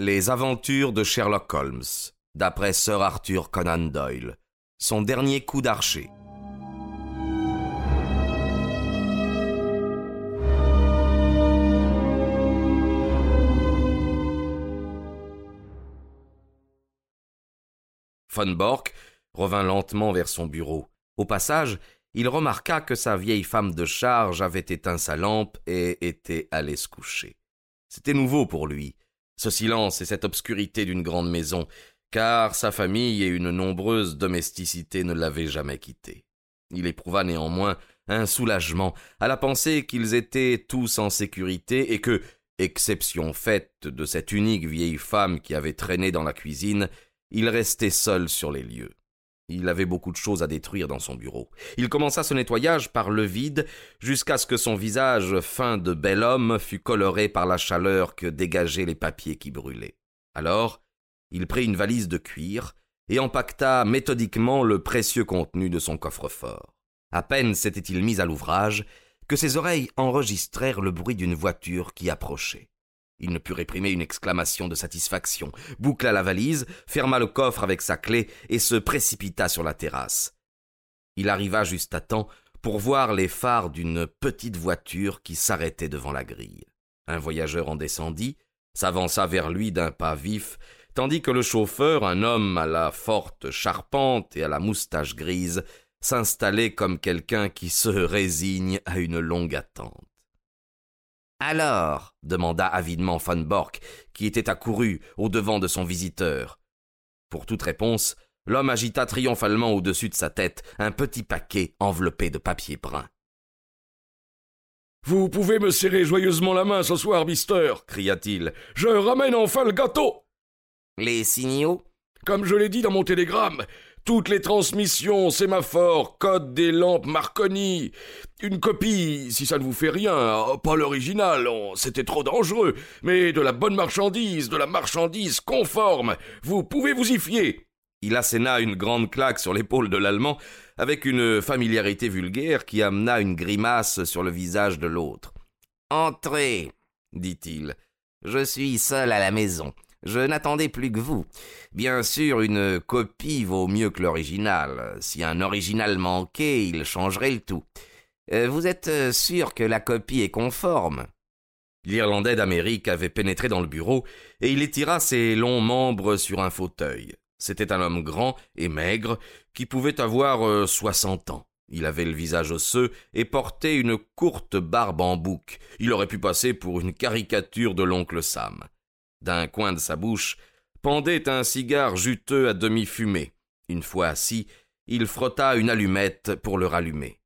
Les aventures de Sherlock Holmes, d'après Sir Arthur Conan Doyle. Son dernier coup d'archer. Von Bork revint lentement vers son bureau. Au passage, il remarqua que sa vieille femme de charge avait éteint sa lampe et était allée se coucher. C'était nouveau pour lui ce silence et cette obscurité d'une grande maison, car sa famille et une nombreuse domesticité ne l'avaient jamais quitté. Il éprouva néanmoins un soulagement à la pensée qu'ils étaient tous en sécurité et que, exception faite de cette unique vieille femme qui avait traîné dans la cuisine, il restait seul sur les lieux. Il avait beaucoup de choses à détruire dans son bureau. Il commença ce nettoyage par le vide, jusqu'à ce que son visage fin de bel homme fût coloré par la chaleur que dégageaient les papiers qui brûlaient. Alors, il prit une valise de cuir et empaqueta méthodiquement le précieux contenu de son coffre-fort. À peine s'était-il mis à l'ouvrage que ses oreilles enregistrèrent le bruit d'une voiture qui approchait. Il ne put réprimer une exclamation de satisfaction, boucla la valise, ferma le coffre avec sa clé et se précipita sur la terrasse. Il arriva juste à temps pour voir les phares d'une petite voiture qui s'arrêtait devant la grille. Un voyageur en descendit, s'avança vers lui d'un pas vif, tandis que le chauffeur, un homme à la forte charpente et à la moustache grise, s'installait comme quelqu'un qui se résigne à une longue attente. Alors demanda avidement Von Bork, qui était accouru au devant de son visiteur. Pour toute réponse, l'homme agita triomphalement au-dessus de sa tête un petit paquet enveloppé de papier brun. Vous pouvez me serrer joyeusement la main ce soir, mister, cria-t-il. Je ramène enfin le gâteau. Les signaux? Comme je l'ai dit dans mon télégramme, toutes les transmissions, sémaphores, code des lampes Marconi. Une copie, si ça ne vous fait rien, pas l'original, c'était trop dangereux, mais de la bonne marchandise, de la marchandise conforme. Vous pouvez vous y fier. Il asséna une grande claque sur l'épaule de l'Allemand, avec une familiarité vulgaire qui amena une grimace sur le visage de l'autre. Entrez, dit-il. Je suis seul à la maison. Je n'attendais plus que vous. Bien sûr, une copie vaut mieux que l'original. Si un original manquait, il changerait le tout. Euh, vous êtes euh, sûr que la copie est conforme? L'Irlandais d'Amérique avait pénétré dans le bureau et il étira ses longs membres sur un fauteuil. C'était un homme grand et maigre qui pouvait avoir euh, soixante ans. Il avait le visage osseux et portait une courte barbe en bouc. Il aurait pu passer pour une caricature de l'oncle Sam. D'un coin de sa bouche pendait un cigare juteux à demi fumé. Une fois assis, il frotta une allumette pour le rallumer.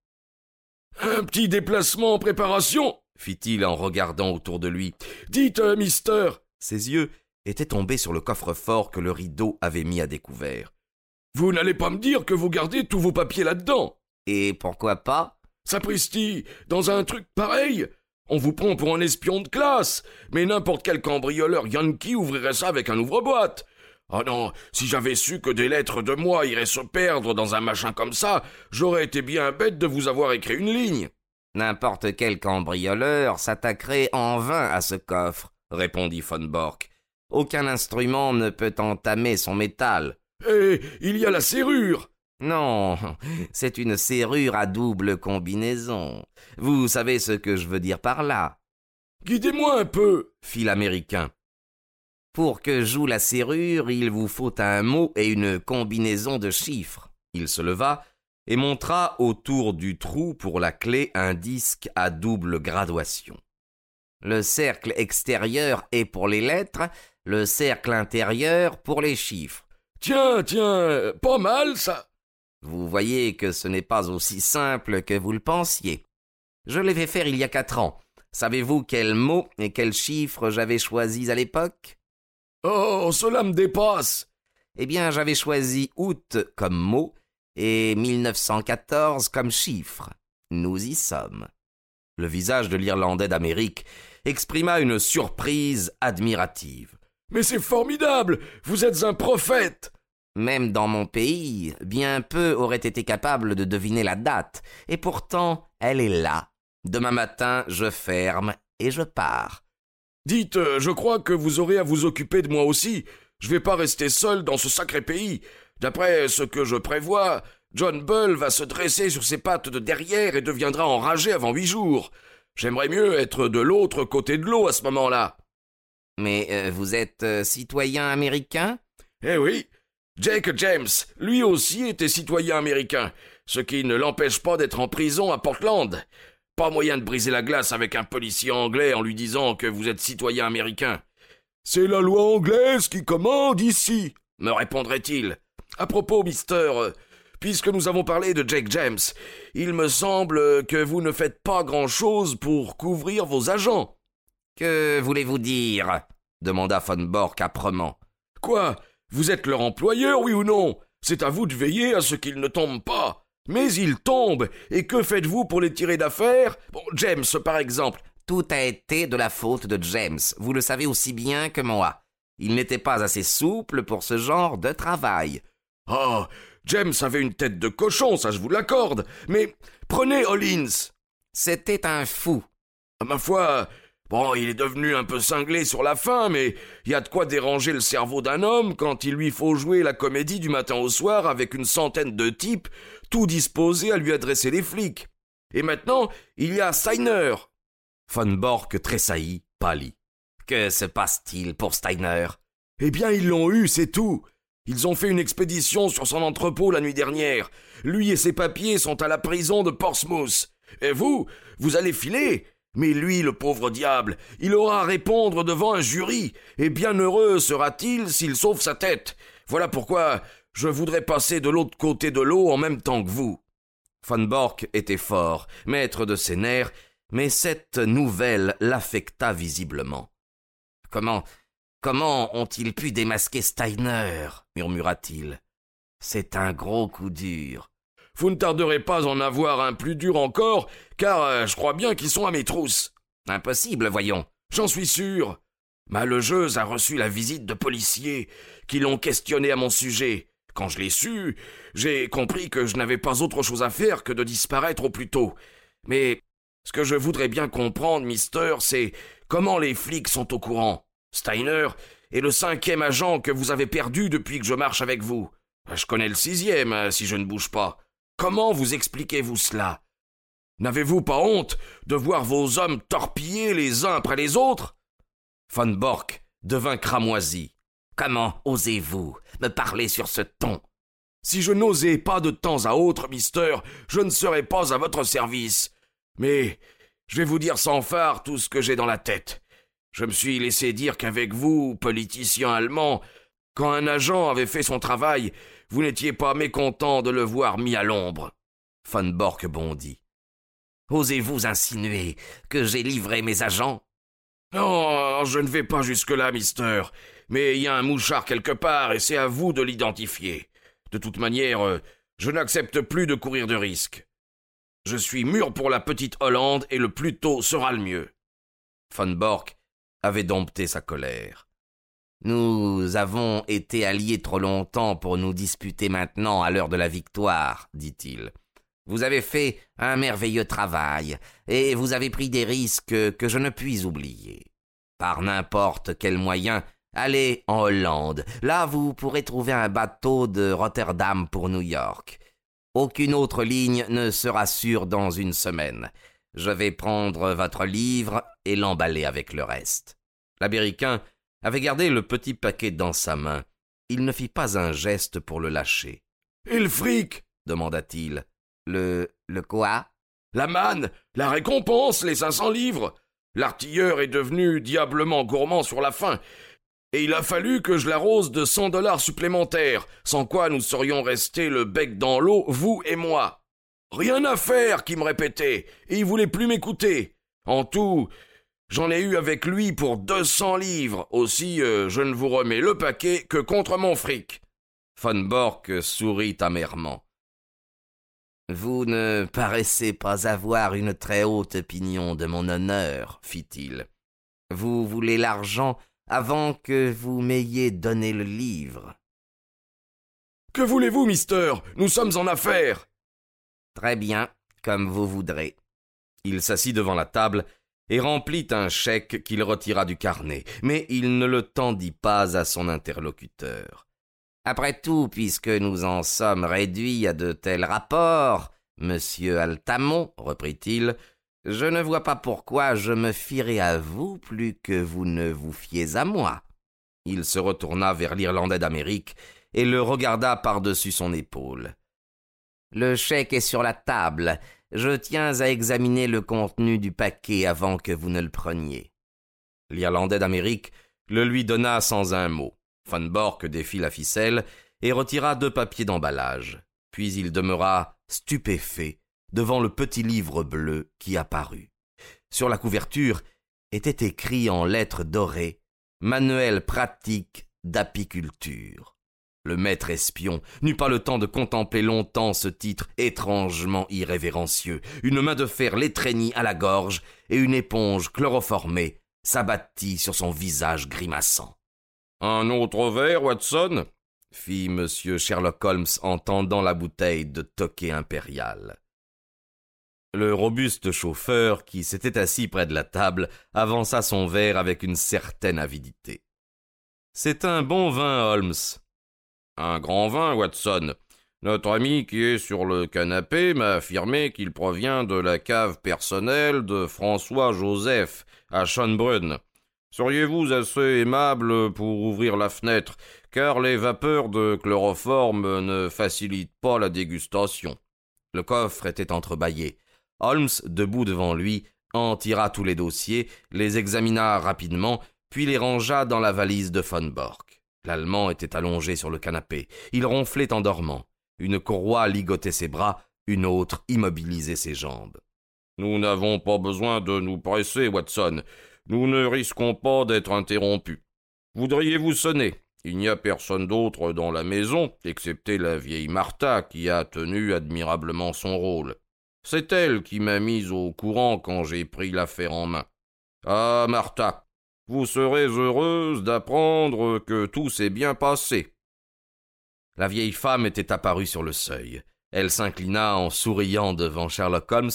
Un petit déplacement en préparation fit-il en regardant autour de lui. Dites, euh, mister Ses yeux étaient tombés sur le coffre-fort que le rideau avait mis à découvert. Vous n'allez pas me dire que vous gardez tous vos papiers là-dedans Et pourquoi pas Sapristi, dans un truc pareil on vous prend pour un espion de classe, mais n'importe quel cambrioleur yankee ouvrirait ça avec un ouvre-boîte. Oh non, si j'avais su que des lettres de moi iraient se perdre dans un machin comme ça, j'aurais été bien bête de vous avoir écrit une ligne. N'importe quel cambrioleur s'attaquerait en vain à ce coffre, répondit von Bork. Aucun instrument ne peut entamer son métal. Eh, il y a la serrure. Non, c'est une serrure à double combinaison. Vous savez ce que je veux dire par là. Guidez-moi un peu, fit l'Américain. Pour que joue la serrure, il vous faut un mot et une combinaison de chiffres. Il se leva et montra autour du trou pour la clé un disque à double graduation. Le cercle extérieur est pour les lettres, le cercle intérieur pour les chiffres. Tiens, tiens, pas mal ça. Vous voyez que ce n'est pas aussi simple que vous le pensiez. Je l'ai fait faire il y a quatre ans. Savez-vous quels mots et quels chiffres j'avais choisis à l'époque? Oh, cela me dépasse. Eh bien, j'avais choisi août comme mot et 1914 comme chiffre. Nous y sommes. Le visage de l'Irlandais d'Amérique exprima une surprise admirative. Mais c'est formidable. Vous êtes un prophète. Même dans mon pays, bien peu auraient été capables de deviner la date, et pourtant elle est là. Demain matin, je ferme et je pars. Dites, euh, je crois que vous aurez à vous occuper de moi aussi. Je vais pas rester seul dans ce sacré pays. D'après ce que je prévois, John Bull va se dresser sur ses pattes de derrière et deviendra enragé avant huit jours. J'aimerais mieux être de l'autre côté de l'eau à ce moment-là. Mais euh, vous êtes euh, citoyen américain? Eh oui. Jake James, lui aussi était citoyen américain, ce qui ne l'empêche pas d'être en prison à Portland. Pas moyen de briser la glace avec un policier anglais en lui disant que vous êtes citoyen américain. C'est la loi anglaise qui commande ici, me répondrait-il. À propos, mister, euh, puisque nous avons parlé de Jake James, il me semble que vous ne faites pas grand-chose pour couvrir vos agents. Que voulez-vous dire? demanda Von Bork âprement. Quoi? Vous êtes leur employeur, oui ou non? C'est à vous de veiller à ce qu'ils ne tombent pas. Mais ils tombent, et que faites-vous pour les tirer d'affaire? Bon, James, par exemple. Tout a été de la faute de James, vous le savez aussi bien que moi. Il n'était pas assez souple pour ce genre de travail. Ah, James avait une tête de cochon, ça je vous l'accorde. Mais prenez Hollins. C'était un fou. À ma foi, bon, il est devenu un peu cinglé sur la fin, mais il y a de quoi déranger le cerveau d'un homme quand il lui faut jouer la comédie du matin au soir avec une centaine de types, tout disposés à lui adresser les flics. Et maintenant, il y a Steiner. Von Bork tressaillit, pâlit. Que se passe-t-il pour Steiner? Eh bien, ils l'ont eu, c'est tout. Ils ont fait une expédition sur son entrepôt la nuit dernière. Lui et ses papiers sont à la prison de Portsmouth. Et vous, vous allez filer? Mais lui, le pauvre diable, il aura à répondre devant un jury, et bien heureux sera-t-il s'il sauve sa tête. Voilà pourquoi je voudrais passer de l'autre côté de l'eau en même temps que vous. Von Bork était fort, maître de ses nerfs, mais cette nouvelle l'affecta visiblement. Comment comment ont-ils pu démasquer Steiner murmura-t-il. C'est un gros coup dur. Vous ne tarderez pas à en avoir un plus dur encore, car euh, je crois bien qu'ils sont à mes trousses. Impossible, voyons. J'en suis sûr. Ma logeuse a reçu la visite de policiers qui l'ont questionné à mon sujet. Quand je l'ai su, j'ai compris que je n'avais pas autre chose à faire que de disparaître au plus tôt. Mais ce que je voudrais bien comprendre, mister, c'est comment les flics sont au courant. Steiner est le cinquième agent que vous avez perdu depuis que je marche avec vous. Je connais le sixième, hein, si je ne bouge pas. Comment vous expliquez-vous cela? N'avez-vous pas honte de voir vos hommes torpiller les uns après les autres? Von Bork devint cramoisi. Comment osez-vous me parler sur ce ton? Si je n'osais pas de temps à autre, mister, je ne serais pas à votre service. Mais je vais vous dire sans phare tout ce que j'ai dans la tête. Je me suis laissé dire qu'avec vous, politicien allemand, quand un agent avait fait son travail, vous n'étiez pas mécontent de le voir mis à l'ombre. Von Bork bondit. Osez-vous insinuer que j'ai livré mes agents? Non, je ne vais pas jusque-là, mister. Mais il y a un mouchard quelque part et c'est à vous de l'identifier. De toute manière, euh, je n'accepte plus de courir de risques. Je suis mûr pour la petite Hollande et le plus tôt sera le mieux. Von Bork avait dompté sa colère. Nous avons été alliés trop longtemps pour nous disputer maintenant à l'heure de la victoire, dit-il. Vous avez fait un merveilleux travail, et vous avez pris des risques que je ne puis oublier. Par n'importe quel moyen, allez en Hollande. Là, vous pourrez trouver un bateau de Rotterdam pour New York. Aucune autre ligne ne sera sûre dans une semaine. Je vais prendre votre livre et l'emballer avec le reste. L'Américain avait gardé le petit paquet dans sa main. Il ne fit pas un geste pour le lâcher. Et le fric demanda-t-il. Le. le quoi? La manne, la récompense, les cinq cents livres. L'artilleur est devenu diablement gourmand sur la fin, et il a fallu que je l'arrose de cent dollars supplémentaires, sans quoi nous serions restés le bec dans l'eau, vous et moi. Rien à faire, qui me répétait, et il voulait plus m'écouter. En tout, j'en ai eu avec lui pour deux cents livres. Aussi, euh, je ne vous remets le paquet que contre mon fric. Von Bork sourit amèrement. Vous ne paraissez pas avoir une très haute opinion de mon honneur, fit-il. Vous voulez l'argent avant que vous m'ayez donné le livre. Que voulez-vous, mister? Nous sommes en affaires. Très bien, comme vous voudrez. Il s'assit devant la table et remplit un chèque qu'il retira du carnet, mais il ne le tendit pas à son interlocuteur. Après tout, puisque nous en sommes réduits à de tels rapports, monsieur Altamont, reprit-il, je ne vois pas pourquoi je me fierai à vous plus que vous ne vous fiez à moi. Il se retourna vers l'Irlandais d'Amérique et le regarda par-dessus son épaule. Le chèque est sur la table. Je tiens à examiner le contenu du paquet avant que vous ne le preniez. L'Irlandais d'Amérique le lui donna sans un mot. Van Bork défit la ficelle et retira deux papiers d'emballage. Puis il demeura stupéfait devant le petit livre bleu qui apparut. Sur la couverture était écrit en lettres dorées Manuel pratique d'apiculture. Le maître espion n'eut pas le temps de contempler longtemps ce titre étrangement irrévérencieux. Une main de fer l'étreignit à la gorge et une éponge chloroformée s'abattit sur son visage grimaçant. Un autre verre, Watson? fit M. Sherlock Holmes en tendant la bouteille de toquet impérial. Le robuste chauffeur, qui s'était assis près de la table, avança son verre avec une certaine avidité. C'est un bon vin, Holmes, un grand vin, Watson. Notre ami qui est sur le canapé m'a affirmé qu'il provient de la cave personnelle de François Joseph à Schönbrunn. Seriez-vous assez aimable pour ouvrir la fenêtre, car les vapeurs de chloroforme ne facilitent pas la dégustation? Le coffre était entrebâillé. Holmes, debout devant lui, en tira tous les dossiers, les examina rapidement, puis les rangea dans la valise de Von Bork. L'Allemand était allongé sur le canapé. Il ronflait en dormant. Une courroie ligotait ses bras, une autre immobilisait ses jambes. Nous n'avons pas besoin de nous presser, Watson. Nous ne risquons pas d'être interrompus. Voudriez-vous sonner? Il n'y a personne d'autre dans la maison, excepté la vieille Martha, qui a tenu admirablement son rôle. C'est elle qui m'a mise au courant quand j'ai pris l'affaire en main. Ah, Martha, vous serez heureuse d'apprendre que tout s'est bien passé. La vieille femme était apparue sur le seuil. Elle s'inclina en souriant devant Sherlock Holmes,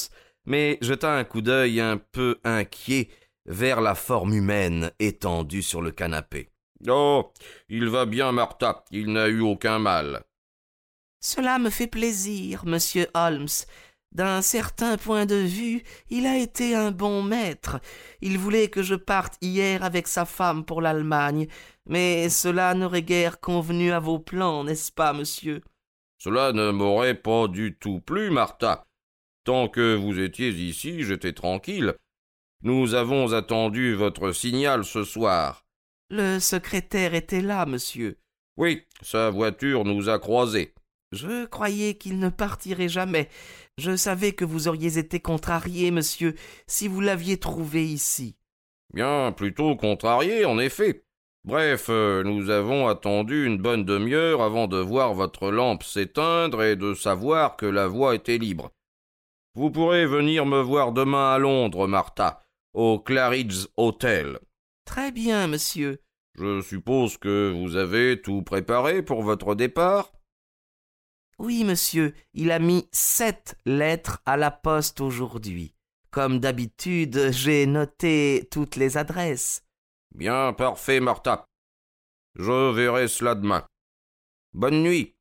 mais jeta un coup d'œil un peu inquiet vers la forme humaine étendue sur le canapé. Oh. Il va bien, Martha. Il n'a eu aucun mal. Cela me fait plaisir, monsieur Holmes. D'un certain point de vue, il a été un bon maître. Il voulait que je parte hier avec sa femme pour l'Allemagne, mais cela n'aurait guère convenu à vos plans, n'est-ce pas, monsieur? Cela ne m'aurait pas du tout plu, Martha. Tant que vous étiez ici, j'étais tranquille. Nous avons attendu votre signal ce soir. Le secrétaire était là, monsieur. Oui, sa voiture nous a croisés. Je croyais qu'il ne partirait jamais. Je savais que vous auriez été contrarié, monsieur, si vous l'aviez trouvé ici. Bien, plutôt contrarié, en effet. Bref, euh, nous avons attendu une bonne demi-heure avant de voir votre lampe s'éteindre et de savoir que la voie était libre. Vous pourrez venir me voir demain à Londres, Martha, au Claridge Hotel. Très bien, monsieur. Je suppose que vous avez tout préparé pour votre départ? Oui, monsieur, il a mis sept lettres à la poste aujourd'hui. Comme d'habitude, j'ai noté toutes les adresses. Bien, parfait, Martha. Je verrai cela demain. Bonne nuit.